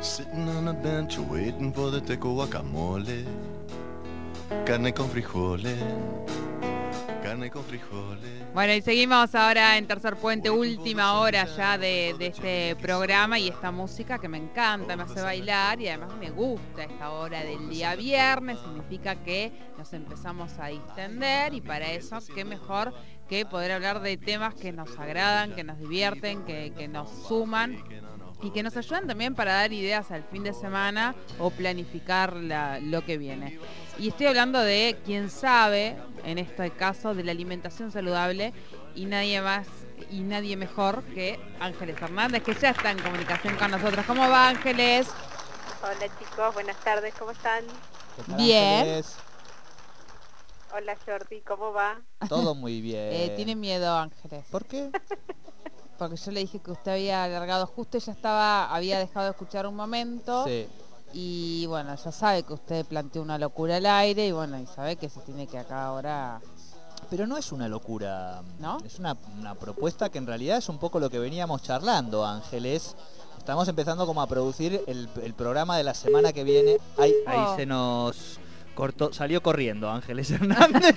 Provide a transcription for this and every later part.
Sitting on a bench waiting for the teco guacamole. Carne con frijoles. Carne con frijoles. Bueno, y seguimos ahora en Tercer Puente, última hora ya de, de este programa y esta música que me encanta, me hace bailar y además me gusta esta hora del día viernes, significa que nos empezamos a distender y para eso, qué mejor que poder hablar de temas que nos agradan, que nos divierten, que, que nos suman y que nos ayudan también para dar ideas al fin de semana o planificar la- lo que viene. Y estoy hablando de quien sabe, en este caso, de la alimentación saludable y nadie más y nadie mejor que Ángeles Hernández, que ya está en comunicación con nosotros. ¿Cómo va Ángeles? Hola chicos, buenas tardes, ¿cómo están? ¿Qué tal, Bien. Ángeles? Hola Jordi, ¿cómo va? Todo muy bien. Eh, tiene miedo Ángeles, ¿Por qué? porque yo le dije que usted había alargado justo, ella estaba, había dejado de escuchar un momento. Sí. Y bueno, ya sabe que usted planteó una locura al aire y bueno, y sabe que se tiene que acá ahora... Pero no es una locura. ¿No? Es una, una propuesta que en realidad es un poco lo que veníamos charlando, Ángeles. Estamos empezando como a producir el, el programa de la semana que viene. Ahí, ahí Oh. se nos cortó, salió corriendo Ángeles Hernández.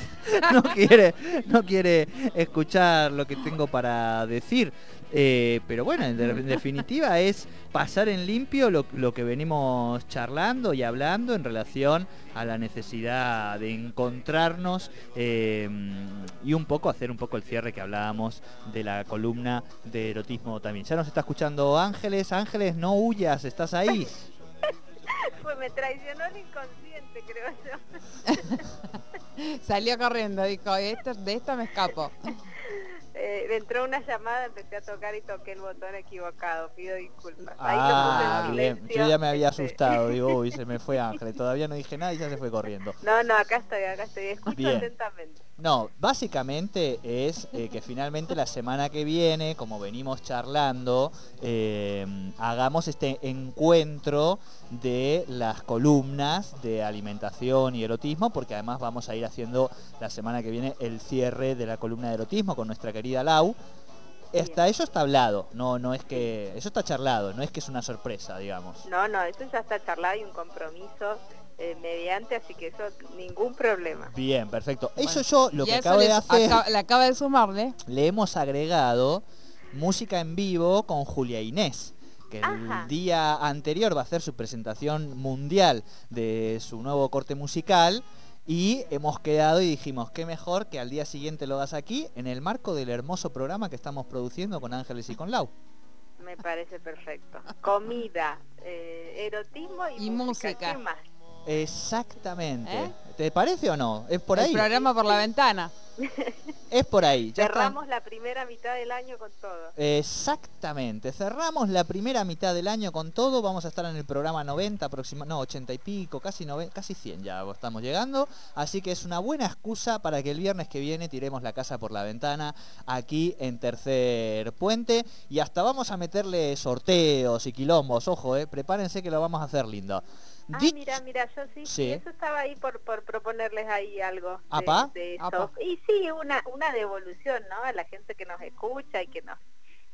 no quiere, no quiere escuchar lo que tengo para decir. Eh, pero bueno, en, de- en definitiva es pasar en limpio lo, lo que venimos charlando y hablando en relación a la necesidad de encontrarnos eh, y un poco hacer un poco el cierre que hablábamos de la columna de erotismo también. Ya nos está escuchando Ángeles. Ángeles, no huyas, estás ahí. Pues me traicionó el inconsciente, creo yo. Salió corriendo, dijo, "Esto- de esta me escapo. Eh, entró una llamada, empecé a tocar y toqué el botón equivocado, pido disculpas. Ahí lo Ah, puse en bien. Yo ya me había asustado. Digo, uy, se me fue Ángeles. Todavía no dije nada y ya se fue corriendo. No, no, acá estoy, acá estoy, escucho Bien. atentamente. No, básicamente es eh, que finalmente la semana que viene, como venimos charlando, eh, hagamos este encuentro de las columnas de alimentación y erotismo, porque además vamos a ir haciendo la semana que viene el cierre de la columna de erotismo con nuestra querida Lau. Hasta eso está hablado, no, no es que. Eso está charlado, no es que es una sorpresa, digamos. No, no, eso ya está charlado y un compromiso eh, mediante, así que eso ningún problema. Bien, perfecto. Bueno, Eso yo lo que acabo de hacer. acaba- le acaba de sumarle. le hemos agregado música en vivo con Julia Inés, que el Ajá. día anterior va a hacer su presentación mundial de su nuevo corte musical. Y hemos quedado y dijimos, qué mejor que al día siguiente lo hagas aquí, en el marco del hermoso programa que estamos produciendo con Ángeles y con Lau. Me parece perfecto. Comida, eh, erotismo y, Y música. ¿Qué más? Exactamente. ¿Eh? ¿Te parece o no? Es por El ahí. programa por la ventana. Es por ahí. Ya está. Cerramos la primera mitad del año con todo. Exactamente, cerramos la primera mitad del año con todo, vamos a estar en el programa 90, aproxima, no, 80 y pico, casi, nove- casi 100 ya estamos llegando, así que es una buena excusa para que el viernes que viene tiremos la casa por la ventana aquí en Tercer Puente y hasta vamos a meterle sorteos y quilombos, ojo, eh, prepárense que lo vamos a hacer lindo. Ah, mira, mira, yo sí, Sí. eso estaba ahí por, por proponerles ahí algo. de- ¿Apa? de eso. Apa. Y sí, una, una devolución, ¿no? A la gente que nos escucha y que nos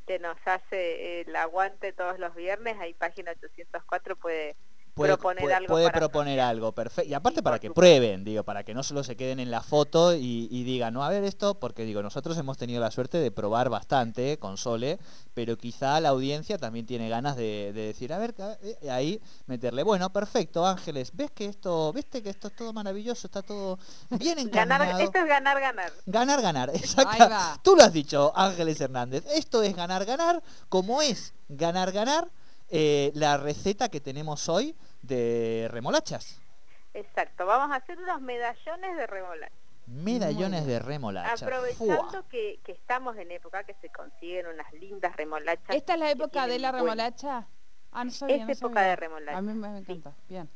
que nos hace el aguante todos los viernes, ahí página 804 puede puede, proponer puede- algo puede para proponer algo, perfecto. Y aparte Sí, para que prueben, digo, para que no solo se queden en la foto y, y digan, no, a ver esto, porque digo, nosotros hemos tenido la suerte de probar bastante con Sole, pero quizá la audiencia también tiene ganas de, de decir, a ver, eh, ahí meterle, bueno, perfecto, Ángeles, ¿ves que esto, viste que esto es todo maravilloso, está todo bien encaminado? ganar, esto es ganar, ganar. Ganar, ganar, exacto. Tú lo has dicho, Ángeles Hernández. Esto es ganar, ganar, como es ganar, ganar eh, la receta que tenemos hoy de remolachas. Exacto, vamos a hacer unos medallones de remolacha. Medallones de remolacha. Aprovechando que, que estamos en época que se consiguen unas lindas remolachas. ¿Esta es la época de la remolacha? Ah, no sabía, Es no época sabía. de remolacha. A mí me, me encanta. Bien.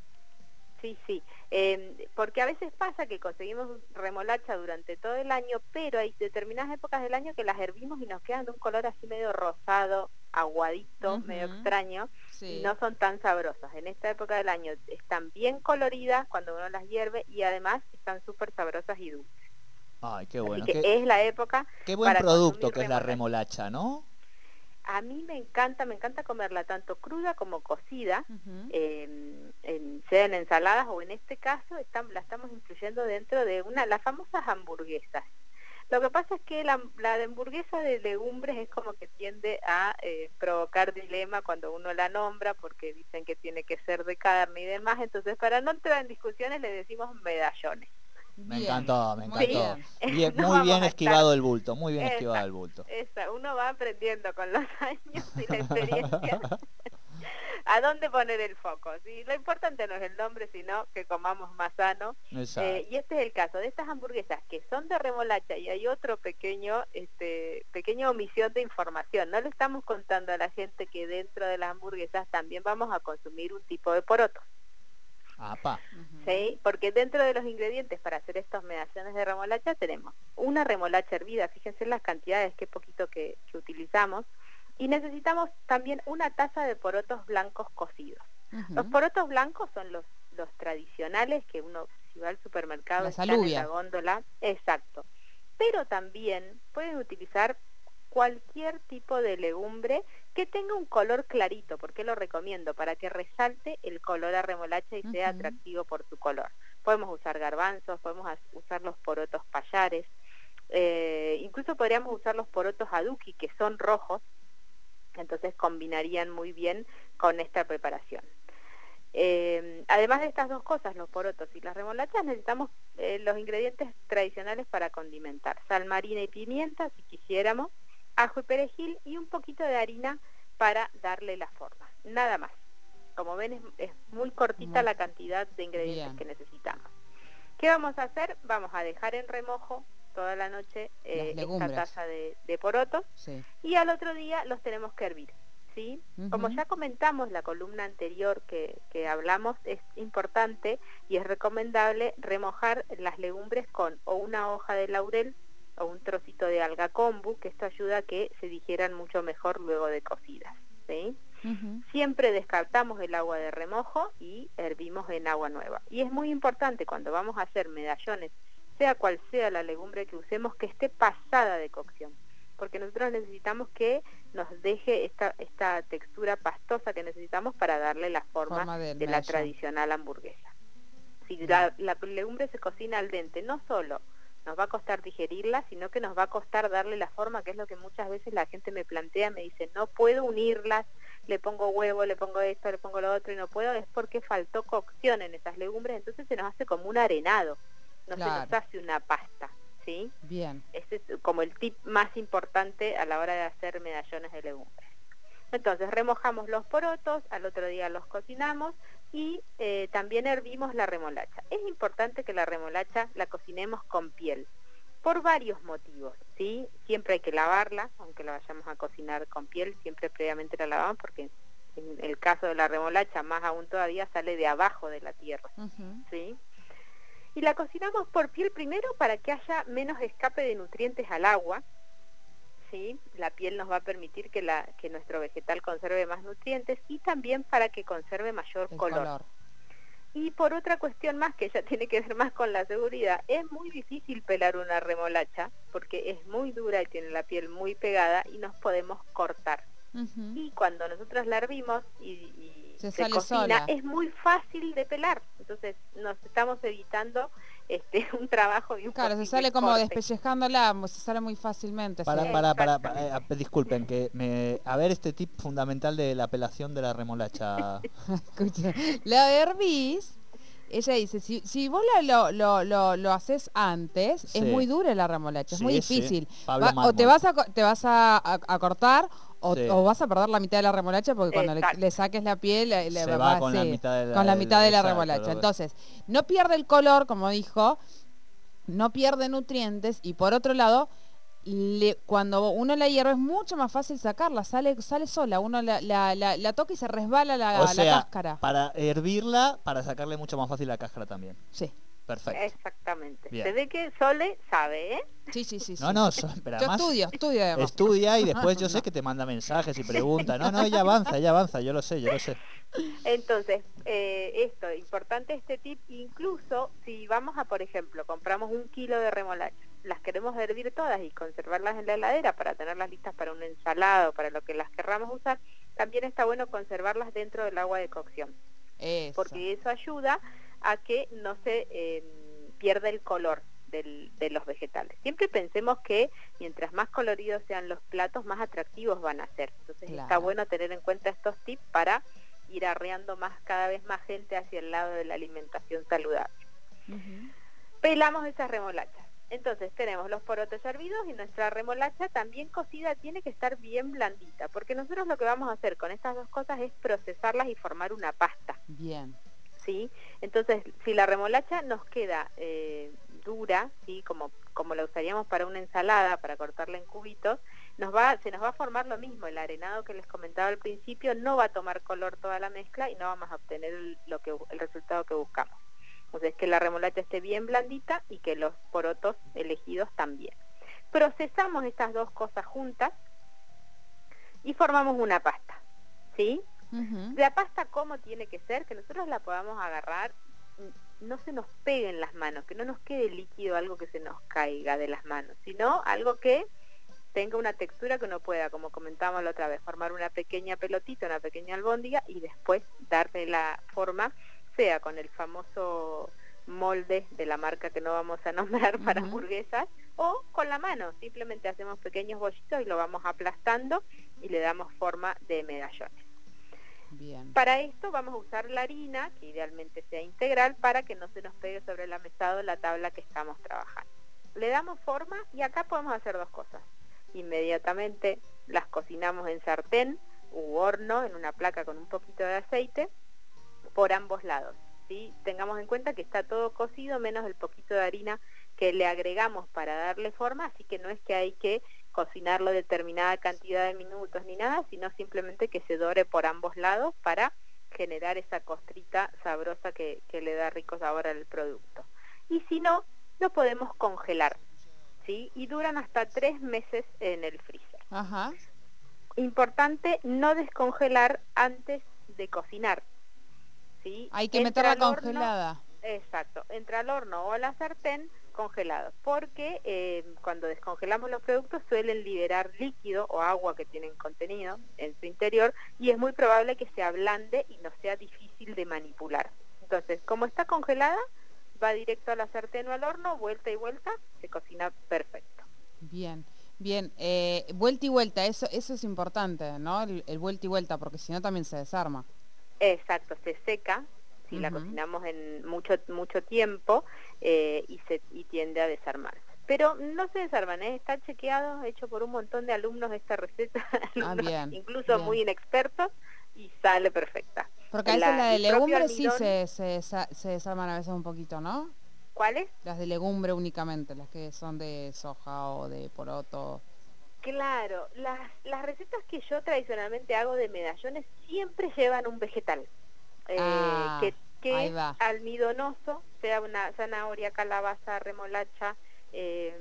Sí, sí. Eh, porque a veces pasa que conseguimos remolacha durante todo el año, pero hay determinadas épocas del año que las hervimos y nos quedan de un color así medio rosado, aguadito, medio extraño, Sí. y no son tan sabrosas. En esta época del año están bien coloridas cuando uno las hierve y además están súper sabrosas y dulces. Ay, qué bueno. así que Qué, es la época qué buen para producto que es la remolacha. ¿no? A mí me encanta, me encanta comerla tanto cruda como cocida, eh, en, sea en ensaladas o en este caso están, la estamos incluyendo dentro de una las famosas hamburguesas. Lo que pasa es que la, la de hamburguesa de legumbres es como que tiende a eh, provocar dilema cuando uno la nombra porque dicen que tiene que ser de carne y demás. Entonces, para no entrar en discusiones, le decimos medallones. Me Bien. encantó, me Muy encantó. bien. Bien, No muy bien esquivado estar- el bulto, muy bien esquivado el bulto. Esa, uno va aprendiendo con los años y la experiencia a dónde poner el foco. ¿sí? Lo importante no es el nombre, sino que comamos más sano. Eh, y este es el caso de estas hamburguesas que son de remolacha y hay otro pequeño, este, pequeña omisión de información. No le estamos contando a la gente que dentro de las hamburguesas también vamos a consumir un tipo de poroto. Apa. ¿sí? Porque dentro de los ingredientes para hacer estos medallones de remolacha tenemos una remolacha hervida, fíjense las cantidades, qué poquito que, que utilizamos, y necesitamos también una taza de porotos blancos cocidos. Los porotos blancos son los, los tradicionales que uno si va al supermercado Las están en la góndola, exacto. Pero también pueden utilizar cualquier tipo de legumbre que tenga un color clarito, porque lo recomiendo para que resalte el color a remolacha y sea atractivo por su color. Podemos usar garbanzos, podemos usar los porotos payares, eh, incluso podríamos usar los porotos aduki que son rojos, entonces combinarían muy bien con esta preparación. Eh, además de estas dos cosas, los porotos y las remolachas, necesitamos eh, los ingredientes tradicionales para condimentar. Sal marina y pimienta, si quisiéramos, ajo y perejil y un poquito de harina para darle la forma. Nada más. Como ven, es, es muy cortita Muy la cantidad de ingredientes bien. que necesitamos. ¿Qué vamos a hacer? Vamos a dejar en remojo toda la noche eh, esta taza de, de porotos Sí. y al otro día los tenemos que hervir. ¿sí? Como ya comentamos la columna anterior que, que hablamos, es importante y es recomendable remojar las legumbres con o una hoja de laurel o un trocito de alga kombu, que esto ayuda a que se digieran mucho mejor luego de cocidas. Siempre descartamos el agua de remojo y hervimos en agua nueva. Y es muy importante cuando vamos a hacer medallones, sea cual sea la legumbre que usemos, que esté pasada de cocción. Porque nosotros necesitamos que nos deje esta, esta textura pastosa que necesitamos para darle la forma, de la tradicional hamburguesa. Si la, la legumbre se cocina al dente, no solo nos va a costar digerirla, sino que nos va a costar darle la forma, que es lo que muchas veces la gente me plantea, me dice, no puedo unirlas, le pongo huevo, le pongo esto, le pongo lo otro y no puedo, es porque faltó cocción en esas legumbres, entonces se nos hace como un arenado, no se nos hace una pasta, ¿sí? Bien. Ese es como el tip más importante a la hora de hacer medallones de legumbres. Entonces remojamos los porotos, al otro día los cocinamos y eh, también hervimos la remolacha. Es importante que la remolacha la cocinemos con piel, por varios motivos, ¿sí? Siempre hay que lavarla, aunque la vayamos a cocinar con piel, siempre previamente la lavamos porque en el caso de la remolacha más aún todavía sale de abajo de la tierra. ¿sí? Y la cocinamos por piel primero para que haya menos escape de nutrientes al agua, ¿sí? La piel nos va a permitir que, la, que nuestro vegetal conserve más nutrientes y también para que conserve mayor El color. color. Y por otra cuestión más que ya tiene que ver más con la seguridad, es muy difícil pelar una remolacha porque es muy dura y tiene la piel muy pegada y nos podemos cortar. Y cuando nosotros la hervimos y, y Se se, sale cocina, sola. es muy fácil de pelar. Entonces nos estamos evitando este un trabajo y un Claro, se sale como corte. despellejándola, se sale muy fácilmente. Para, para, para, para- eh, disculpen, que me, a ver este tip fundamental de la apelación de la remolacha. Escucha, la hervís, ella dice, si, si vos la- lo, lo, lo, lo haces antes, Sí. es muy dura la remolacha, es muy Sí, difícil. Pablo Va- o te vas a, te vas a, a- a cortar o, Sí. o vas a perder la mitad de la remolacha porque cuando le, saques la piel le, le Se va con la mitad de la- con la mitad de la exacto, remolacha. Entonces, no pierde el color, como dijo, no pierde nutrientes y por otro lado, le- cuando uno la hierve es mucho más fácil sacarla, sale, sale sola, uno la, la, la- la toca y se resbala la, o la sea, cáscara. para hervirla, para sacarle mucho más fácil la cáscara también. Sí, Perfecto. Exactamente. Bien. Se ve que Sole sabe, ¿eh? sí, sí, sí. No, sí. no, so- pero Yo además estudio, estudio además. estudia y después yo sé que te manda mensajes y pregunta. No, no, ella avanza, ella avanza, yo lo sé, yo lo sé. Entonces, eh, esto, importante este tip, incluso si vamos a, por ejemplo, compramos un kilo de remolacha las queremos hervir todas y conservarlas en la heladera para tenerlas listas para un ensalado, para lo que las querramos usar, también está bueno conservarlas dentro del agua de cocción. Porque eso ayuda a que no se eh, pierda el color de los vegetales. Siempre pensemos que mientras más coloridos sean los platos, más atractivos van a ser. Entonces está bueno tener en cuenta estos tips para ir arreando más cada vez más gente hacia el lado de la alimentación saludable. Pelamos esas remolachas. Entonces tenemos los porotos hervidos y nuestra remolacha también cocida tiene que estar bien blandita, porque nosotros lo que vamos a hacer con estas dos cosas es procesarlas y formar una pasta. Bien. ¿Sí? Entonces, si la remolacha nos queda eh, dura, ¿sí? como, como la usaríamos para una ensalada, para cortarla en cubitos, nos va, se nos va a formar lo mismo, el arenado que les comentaba al principio no va a tomar color toda la mezcla y no vamos a obtener el, lo que, el resultado que buscamos. Entonces que la remolacha esté bien blandita y que los porotos elegidos también. Procesamos estas dos cosas juntas y formamos una pasta. ¿Sí? La pasta cómo tiene que ser, que nosotros la podamos agarrar no se nos pegue en las manos, que no nos quede líquido algo que se nos caiga de las manos, sino algo que tenga una textura que uno pueda, como comentábamos la otra vez, formar una pequeña pelotita, una pequeña albóndiga y después darle la forma, sea con el famoso molde de la marca que no vamos a nombrar para hamburguesas o con la mano, simplemente hacemos pequeños bollitos y lo vamos aplastando y le damos forma de medallones. Para esto vamos a usar la harina, que idealmente sea integral, para que no se nos pegue sobre la mesada la tabla que estamos trabajando. Le damos forma y acá podemos hacer dos cosas. Inmediatamente las cocinamos en sartén u horno, en una placa con un poquito de aceite, por ambos lados. ¿sí? Tengamos en cuenta que está todo cocido menos el poquito de harina que le agregamos para darle forma, así que no es que hay que cocinarlo determinada cantidad de minutos ni nada, sino simplemente que se dore por ambos lados para generar esa costrita sabrosa que, le da rico sabor al producto. Y si no, lo podemos congelar, ¿sí? Y duran hasta tres meses en el freezer. Ajá. Importante no descongelar antes de cocinar, ¿sí? Hay que meterla congelada. exacto, entra al horno o a la sartén congelados, porque eh, cuando descongelamos los productos suelen liberar líquido o agua que tienen contenido en su interior y es muy probable que se ablande y no sea difícil de manipular. Entonces, como está congelada, va directo a la sartén o al horno, vuelta y vuelta, se cocina perfecto. Bien. Bien, eh, vuelta y vuelta, eso, eso es importante, ¿no? El, el vuelta y vuelta, porque si no también se desarma. Exacto, se seca, si la cocinamos en mucho mucho tiempo eh, y se y tiende a desarmarse pero no se desarman, ¿eh? está chequeado, hecho por un montón de alumnos esta receta, ah, incluso muy inexpertos, y sale perfecta. Porque a veces la, de legumbre sí se, se, se, desarman a veces un poquito, ¿no? ¿Cuáles? Las de legumbre únicamente, las que son de soja o de poroto. Claro, las, las recetas que yo tradicionalmente hago de medallones siempre llevan un vegetal. Eh, ah, que, que almidonoso, sea una zanahoria, calabaza, remolacha, eh,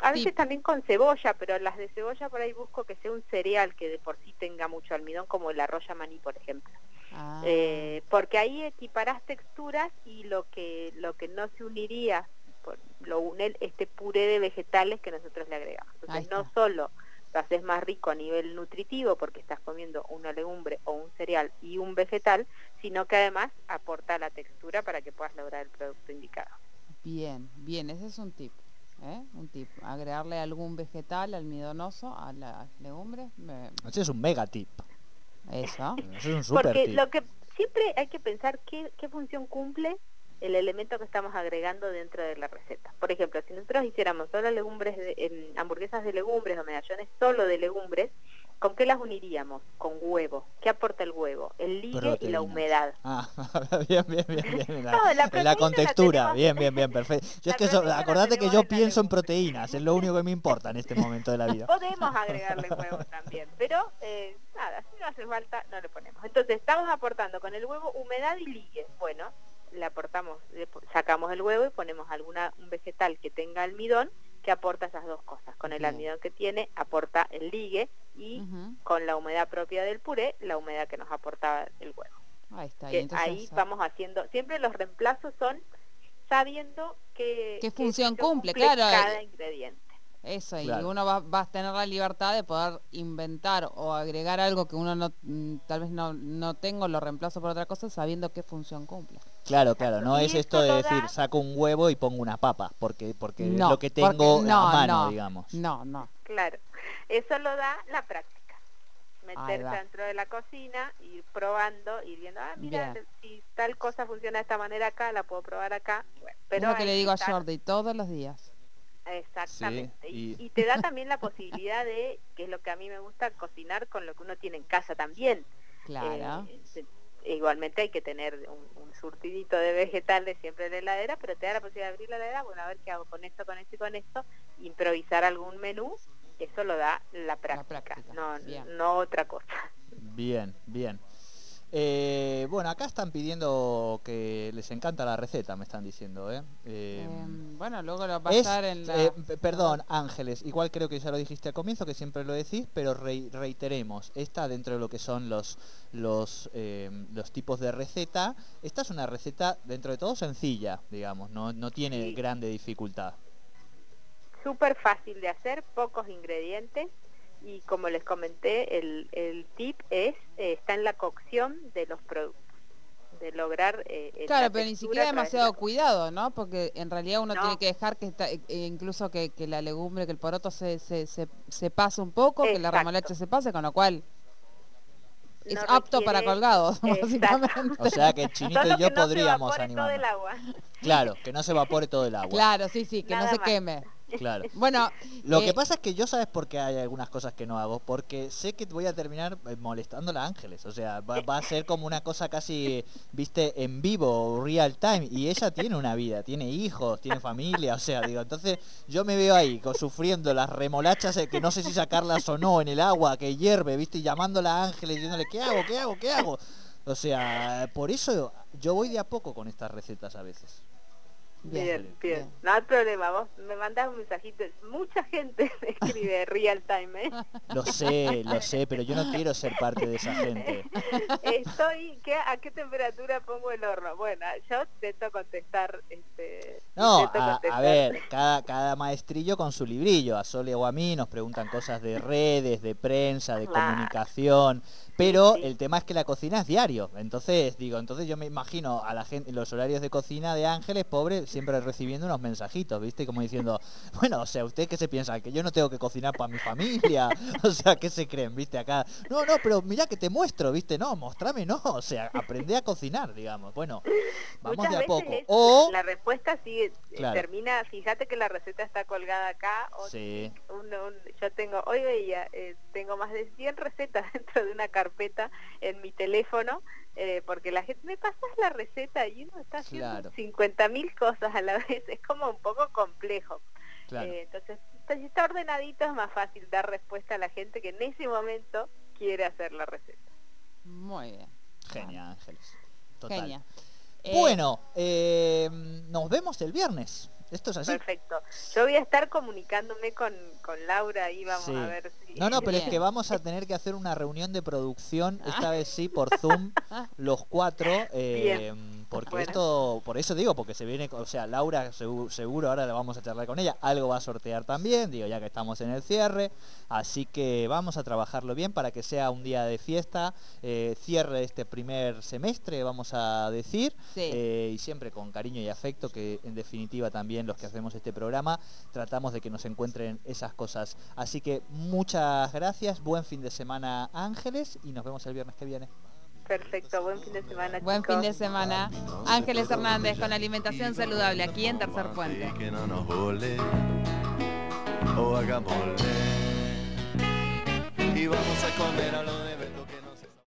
a veces también con cebolla, pero las de cebolla por ahí busco que sea un cereal que de por sí tenga mucho almidón, como el arroz maní, por ejemplo. Ah. Eh, porque ahí equiparás texturas y lo que lo que no se uniría lo une este puré de vegetales que nosotros le agregamos. Entonces no solo lo haces más rico a nivel nutritivo porque estás comiendo una legumbre o un cereal y un vegetal, sino que además aporta la textura para que puedas lograr el producto indicado. Bien, bien, ese es un tip. ¿eh? Un tip, agregarle algún vegetal almidonoso a las legumbres. Ese es un mega tip. Eso. es un super Porque lo que siempre hay que pensar qué, qué función cumple el elemento que estamos agregando dentro de la receta. Por ejemplo, si nosotros hiciéramos solo legumbres, de, hamburguesas de legumbres o medallones solo de legumbres, ¿con qué las uniríamos? Con huevo. ¿Qué aporta el huevo? El ligue y la humedad. Ah, bien, bien, bien. bien. la, contextura, bien, bien, bien, perfecto. Yo es que acordate que yo pienso en proteínas, es lo único que me importa en este momento de la vida. Podemos agregarle huevo también, pero eh, nada, si no hace falta, no le ponemos. Entonces, estamos aportando con el huevo humedad y ligue. Bueno, le aportamos, sacamos el huevo y ponemos alguna un vegetal que tenga almidón que aporta esas dos cosas. Con el almidón que tiene aporta el ligue y con la humedad propia del puré, la humedad que nos aportaba el huevo. Ahí está. ahí vamos haciendo, siempre los reemplazos son sabiendo que ¿Qué función cumple? Claro, cada eh, ingrediente. Eso, y uno va, va a tener la libertad de poder inventar o agregar algo que uno no, mm, tal vez no, no tengo, lo reemplazo por otra cosa sabiendo qué función cumple. Claro, claro, no es esto de decir saco un huevo y pongo una papa, porque, porque es lo que tengo no, a mano, no, digamos. No, no. Claro, eso lo da la práctica. Meterse dentro de la cocina, ir probando, ir viendo, ah, mira, Bien. si tal cosa funciona de esta manera acá, la puedo probar acá. Bueno, Pero lo que le digo a Jordi todos los días. Exactamente. Sí, y... te da también la posibilidad de, que es lo que a mí me gusta, cocinar con lo que uno tiene en casa también. Claro. Eh, igualmente hay que tener un, un surtidito de vegetales siempre en la heladera, pero te da la posibilidad de abrir la heladera, bueno, a ver qué hago con esto, con esto y con esto, improvisar algún menú, eso lo da la práctica, práctica, no, bien. no otra cosa. Bien, bien. Eh, bueno, acá están pidiendo que les encanta la receta, me están diciendo, ¿eh? Eh, Em, bueno, luego lo va a es- estar en la... eh, perdón, Ángeles, igual creo que ya lo dijiste al comienzo, que siempre lo decís, pero rei- reiteremos, está dentro de lo que son los, los, eh, los tipos de receta, esta es una receta dentro de todo sencilla, digamos, no, no tiene Sí. grande dificultad. Súper fácil de hacer, pocos ingredientes y como les comenté, el, el tip es eh, está en la cocción de los productos, de lograr... eh, eh, Claro, la pero ni siquiera demasiado la- cuidado, ¿no? Porque en realidad uno No. tiene que dejar que está, eh, incluso que, que la legumbre, que el poroto se, se, se, se pase un poco, que la remolacha se pase, con lo cual es No apto para colgados, básicamente. O sea que el chinito Solo y yo que no podríamos agua. Claro, que no se evapore todo el agua. Claro, sí, sí, que no se más. queme. Claro. Bueno, Lo eh, que pasa es que yo sabes por qué hay algunas cosas que no hago, porque sé que voy a terminar eh, molestando a Ángeles, o sea, va, va a ser como una cosa casi, viste, en vivo, real time, y ella tiene una vida, tiene hijos, tiene familia, o sea, digo, entonces yo me veo ahí sufriendo las remolachas eh, que no sé si sacarlas o no en el agua que hierve, viste, y llamándola a Ángeles diciéndole, ¿qué hago, qué hago, qué hago? O sea, por eso yo voy de a poco con estas recetas a veces. Bien, Bien, bien, bien. No hay problema, vos me mandás un mensajito. Mucha gente me escribe real time, ¿eh? Lo sé, lo sé, pero yo no quiero ser parte de esa gente. Estoy, ¿qué, ¿a qué temperatura pongo el horno? Bueno, yo intento contestar. Este, No, intento a, a contestar. ver, cada, cada maestrillo con su librillo. A Sole o a mí nos preguntan cosas de redes, de prensa, de Claro. comunicación. Pero sí. el tema es que la cocina es diario. Entonces, digo, entonces yo me imagino a la gente, los horarios de cocina de Ángeles, pobre, siempre recibiendo unos mensajitos, ¿viste? Como diciendo, bueno, o sea, ¿usted qué se piensa? ¿Que yo no tengo que cocinar para mi familia? O sea, ¿qué se creen, viste? Acá, no, no, pero mira que te muestro, ¿viste? No, mostrame, no. O sea, aprende a cocinar, digamos. Bueno, vamos Muchas de a poco. es- O, la respuesta sigue, eh, Claro. termina, fíjate que la receta está colgada acá. O Sí. un- un- yo tengo, hoy veía, eh, tengo más de 100 recetas dentro de una carpeta en mi teléfono, eh, porque la gente me pasas la receta y uno está haciendo Claro. 50.000 cosas a la vez, es como un poco complejo. claro. Eh, entonces, si está ordenadito es más fácil dar respuesta a la gente que en ese momento quiere hacer la receta. Muy bien. Genia, Ángeles. Total. Genia. Bueno, eh, nos vemos el viernes. Esto es así. Perfecto. Yo voy a estar comunicándome con, con Laura y vamos Sí. a ver si... No, no, pero es que vamos a tener que hacer una reunión de producción, esta vez sí, por Zoom, los cuatro, eh, porque Bueno. esto, por eso digo, porque se viene, o sea, Laura segu- seguro, ahora la vamos a charlar con ella, algo va a sortear también, digo, ya que estamos en el cierre, así que vamos a trabajarlo bien para que sea un día de fiesta, eh, cierre este primer semestre, vamos a decir, Sí. eh, y siempre con cariño y afecto, que en definitiva también los que hacemos este programa tratamos de que nos encuentren esas cosas. Así que muchas gracias, buen fin de semana Ángeles y nos vemos el viernes que viene. Perfecto, buen fin de semana. Buen chicos. fin de semana. Ángeles Hernández con alimentación saludable aquí en Tercer Puente. Que no nos vole o hagámosle. Y vamos a comer a lo de